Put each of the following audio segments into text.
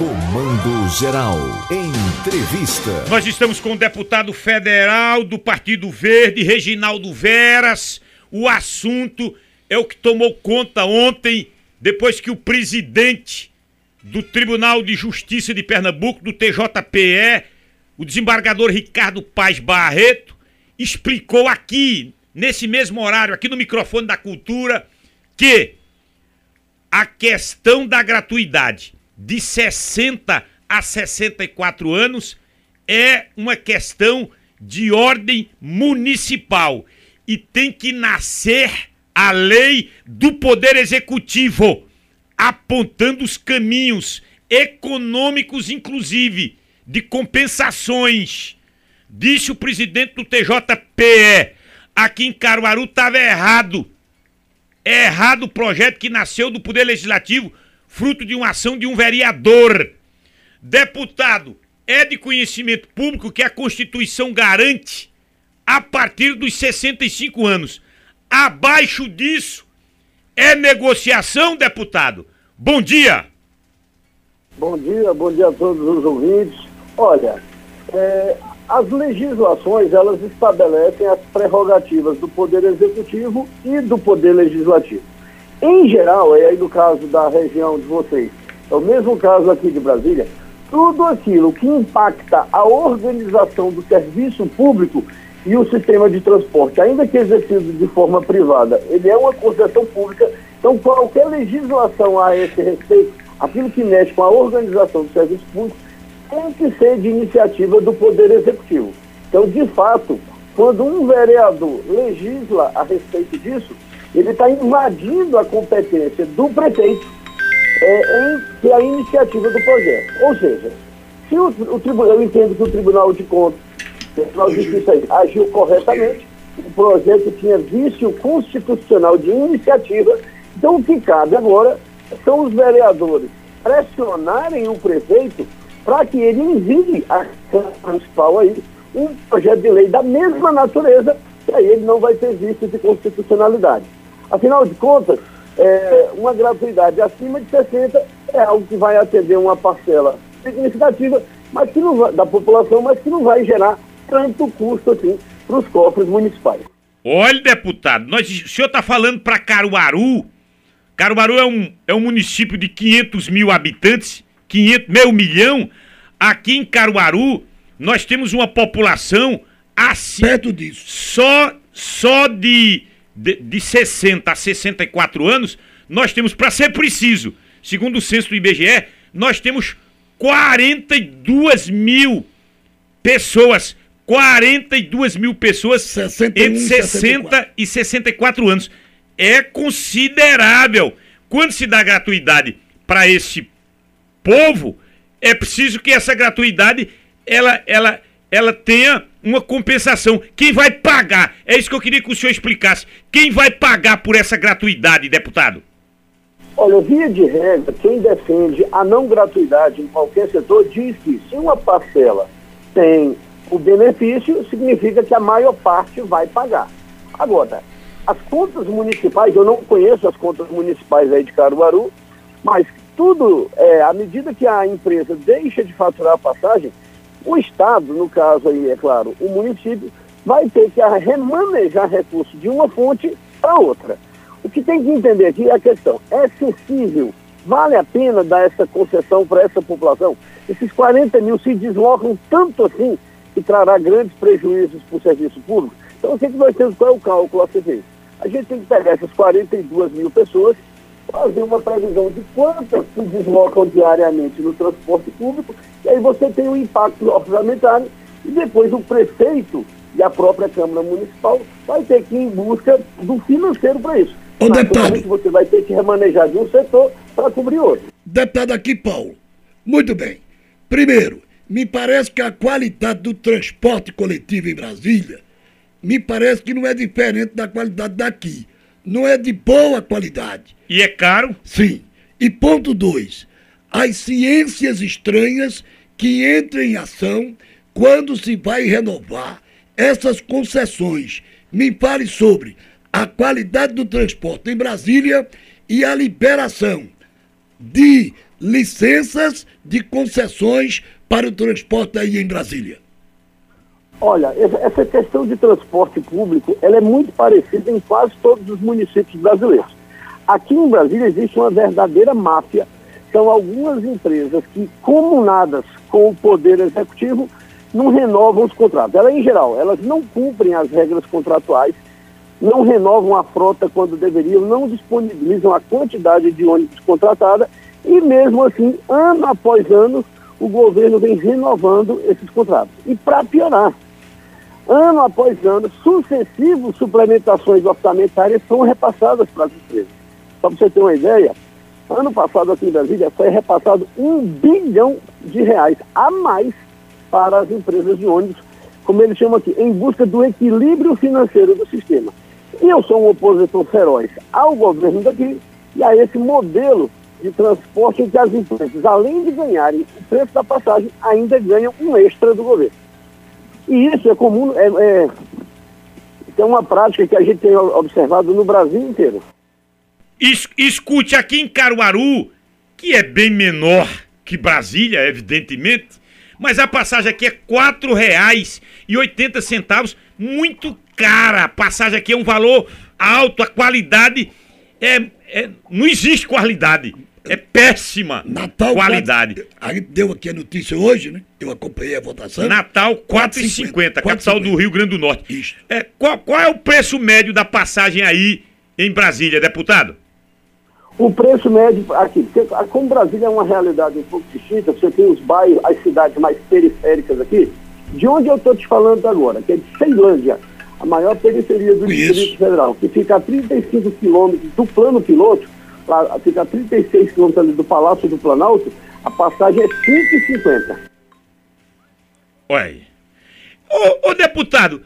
Comando Geral. Entrevista. Nós estamos com o deputado federal do Partido Verde, Reginaldo Veras. O assunto é o que tomou conta ontem, depois que o presidente do Tribunal de Justiça de Pernambuco, do TJPE, o desembargador Ricardo Paz Barreto, explicou aqui, nesse mesmo horário, aqui no microfone da cultura, que a questão da gratuidade de 60 a 64 anos é uma questão de ordem municipal e tem que nascer a lei do Poder Executivo, apontando os caminhos econômicos, inclusive, de compensações. Disse o presidente do TJPE. Aqui em Caruaru estava errado. É errado o projeto que nasceu do Poder Legislativo fruto de uma ação de um vereador. Deputado, é de conhecimento público que a Constituição garante a partir dos 65 anos. Abaixo disso é negociação, deputado. Bom dia. Bom dia, bom dia a todos os ouvintes. Olha, é, as legislações elas estabelecem as prerrogativas do Poder Executivo e do Poder Legislativo. Em geral, é aí no caso da região de vocês, é o mesmo caso aqui de Brasília, tudo aquilo que impacta a organização do serviço público e o sistema de transporte, ainda que exercido de forma privada, ele é uma concessão pública, então qualquer legislação a esse respeito, aquilo que mexe com a organização do serviço público, tem que ser de iniciativa do Poder Executivo. Então, de fato, quando um vereador legisla a respeito disso, ele está invadindo a competência do prefeito é, em que a iniciativa do projeto. Ou seja, se o, o tribunal, eu entendo que o Tribunal de Contas, o Tribunal de Justiça agiu corretamente, o projeto tinha vício constitucional de iniciativa, então o que cabe agora são os vereadores pressionarem o prefeito para que ele envie a Câmara Municipal aí um projeto de lei da mesma natureza, que aí ele não vai ter vício de constitucionalidade. Afinal de contas, é, uma gratuidade acima de 60 é algo que vai atender uma parcela significativa mas que não vai, da população, mas que não vai gerar tanto custo assim para os cofres municipais. Olha, deputado, nós, o senhor está falando para Caruaru. Caruaru é um, é um município de 500 mil habitantes, 500, meio milhão. Aqui em Caruaru, nós temos uma população assim. Perto disso. Só, só de de, de 60 a 64 anos, nós temos, para ser preciso, segundo o censo do IBGE, nós temos 42 mil pessoas. 42 mil pessoas 61, entre 60 64. e 64 anos. É considerável. Quando se dá gratuidade para esse povo, é preciso que essa gratuidade ela, ela, ela tenha uma compensação. Quem vai pagar? É isso que eu queria que o senhor explicasse. Quem vai pagar por essa gratuidade, deputado? Olha, via de regra, quem defende a não gratuidade em qualquer setor diz que se uma parcela tem o benefício, significa que a maior parte vai pagar. Agora, as contas municipais, eu não conheço as contas municipais aí de Caruaru, mas tudo, é, à medida que a empresa deixa de faturar a passagem, o Estado, no caso aí, é claro, o município, vai ter que remanejar recursos de uma fonte para outra. O que tem que entender aqui é a questão, é sensível, vale a pena dar essa concessão para essa população? Esses 40 mil se deslocam tanto assim que trará grandes prejuízos para o serviço público? Então, o que, que nós temos, qual é o cálculo a ser feito? A gente tem que pegar essas 42 mil pessoas fazer uma previsão de quantas se deslocam diariamente no transporte público, e aí você tem o um impacto orçamentário, e depois o prefeito e a própria Câmara Municipal vai ter que ir em busca do financeiro para isso. Ô, deputado. Você vai ter que remanejar de um setor para cobrir outro. Deputado aqui, Paulo. Muito bem. Primeiro, me parece que a qualidade do transporte coletivo em Brasília, me parece que não é diferente da qualidade daqui não é de boa qualidade. E é caro? Sim. E ponto dois, as ciências estranhas que entram em ação quando se vai renovar essas concessões. Me fale sobre a qualidade do transporte em Brasília e a liberação de licenças de concessões para o transporte aí em Brasília? Olha, essa questão de transporte público, ela é muito parecida em quase todos os municípios brasileiros. Aqui em Brasília existe uma verdadeira máfia. São algumas empresas que, comunadas com o poder executivo, não renovam os contratos. Elas, em geral, elas não cumprem as regras contratuais, não renovam a frota quando deveriam, não disponibilizam a quantidade de ônibus contratada e, mesmo assim, ano após ano, o governo vem renovando esses contratos. E para piorar, ano após ano, sucessivas suplementações orçamentárias são repassadas para as empresas. Só para você ter uma ideia, ano passado aqui em Brasília foi repassado um bilhão de reais a mais para as empresas de ônibus, como eles chamam aqui, em busca do equilíbrio financeiro do sistema. E eu sou um opositor feroz ao governo daqui e a esse modelo de transporte em que as empresas, além de ganharem o preço da passagem, ainda ganham um extra do governo. E isso é comum, é, é, é uma prática que a gente tem observado no Brasil inteiro. Es, escute, aqui em Caruaru, que é bem menor que Brasília, evidentemente, mas a passagem aqui é R$ 4,80, muito cara. A passagem aqui é um valor alto, a qualidade é, é não existe qualidade. É péssima Natal, qualidade. A gente deu aqui a notícia hoje, né? Eu acompanhei a votação. Natal 4,50, capital do Rio Grande do Norte. Isso. É, qual, qual é o preço médio da passagem aí em Brasília, deputado? O preço médio aqui, porque como Brasília é uma realidade um pouco distinta, você tem os bairros, as cidades mais periféricas aqui, de onde eu estou te falando agora, que é de Ceilândia, a maior periferia do Isso. Distrito Federal, que fica a 35 quilômetros do plano piloto, fica a 36 quilômetros ali do Palácio do Planalto, a passagem é 5,50. Olha Ô, ô, deputado,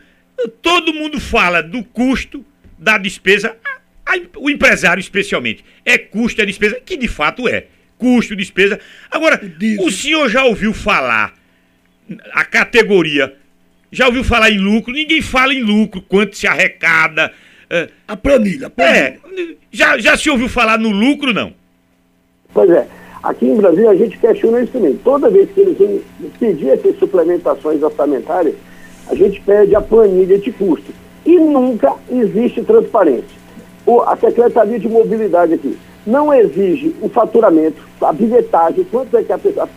todo mundo fala do custo da despesa, a, a, o empresário especialmente. É custo, é despesa, que de fato é. Custo, despesa. Agora, o senhor já ouviu falar a categoria já ouviu falar em lucro? Ninguém fala em lucro, quanto se arrecada. É, a planilha, a planilha. É, já, já se ouviu falar no lucro, não? Pois é. Aqui em Brasília a gente questiona isso também. Toda vez que eles vêm pedir essas suplementações orçamentárias, a gente pede a planilha de custo. E nunca existe transparência. O, a Secretaria de Mobilidade aqui não exige o faturamento, a bilhetagem, quanto é que a, a,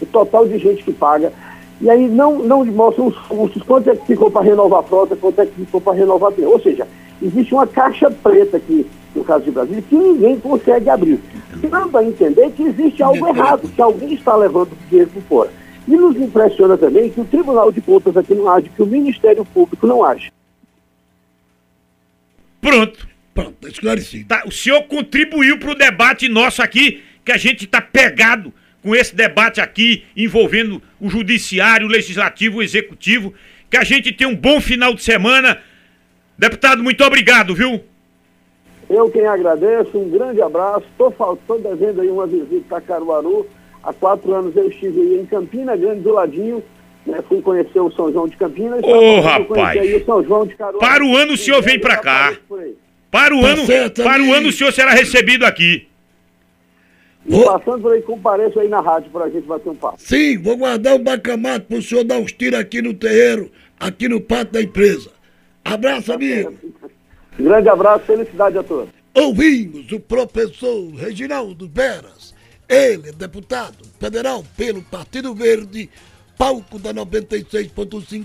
o total de gente que paga, e aí não, não mostram os custos, quanto é que ficou para renovar a frota, quanto é que ficou para renovar a Ou seja, existe uma caixa preta aqui, no caso de Brasília, que ninguém consegue abrir. Dando a entender que existe algo errado, que alguém está levando dinheiro por fora. E nos impressiona também que o Tribunal de Contas aqui não age, que o Ministério Público não age. Pronto. Pronto, tá esclarecido. Tá, o senhor contribuiu para o debate nosso aqui, que a gente está pegado com esse debate aqui envolvendo o judiciário, o legislativo, o executivo. Que a gente tenha um bom final de semana. Deputado, muito obrigado, viu? Eu quem agradeço, um grande abraço. Estou devendo aí uma visita a Caruaru. Há quatro anos eu estive aí em Campina Grande do Ladinho. Né, fui conhecer o São João de Campinas. Ô, oh, rapaz! o São João de Caruaru. Para o ano o senhor vem para cá. Para o tá ano, para o ano o senhor será recebido aqui. Vou... Passando por aí, compareço aí na rádio pra gente bater um papo. Sim, vou guardar um bacamato pro senhor dar uns tiros aqui no terreiro, aqui no pátio da empresa. Abraço, amigo. Grande abraço, felicidade a todos. Ouvimos o professor Reginaldo Veras, ele é deputado federal pelo Partido Verde, palco da 96.5.